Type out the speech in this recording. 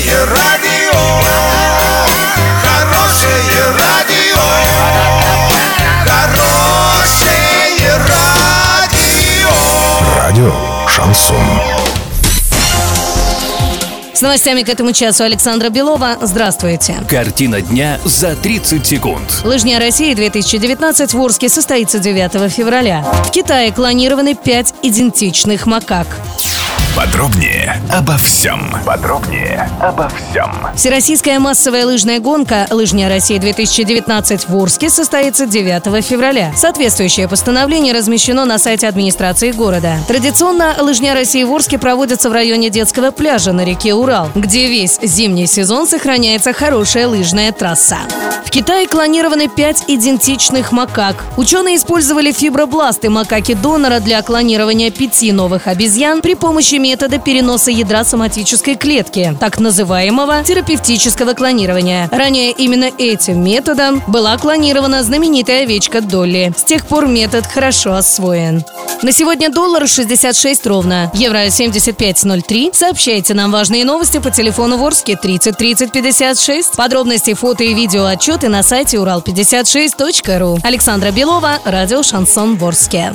Хорошее радио, хорошее радио, хорошее радио. Радио Шансон. С новостями к этому часу Александра Белова. Здравствуйте. Картина дня за 30 секунд. Лыжня России 2019 в Орске состоится 9 февраля. В Китае клонированы пять идентичных макак. Подробнее обо всем. Подробнее обо всем. Всероссийская массовая лыжная гонка «Лыжня России-2019» в Орске состоится 9 февраля. Соответствующее постановление размещено на сайте администрации города. Традиционно «Лыжня России» в Орске проводится в районе детского пляжа на реке Урал, где весь зимний сезон сохраняется хорошая лыжная трасса. В Китае клонированы пять идентичных макак. Ученые использовали фибробласты макаки-донора для клонирования пяти новых обезьян при помощи метода переноса ядра соматической клетки, так называемого терапевтического клонирования. Ранее именно этим методом была клонирована знаменитая овечка Долли. С тех пор метод хорошо освоен. На сегодня доллар 66 ровно, евро 75.03. Сообщайте нам важные новости по телефону Ворске 30 30 56. Подробности, фото и видео отчеты на сайте урал56.ру. Александра Белова, радио «Шансон Ворске».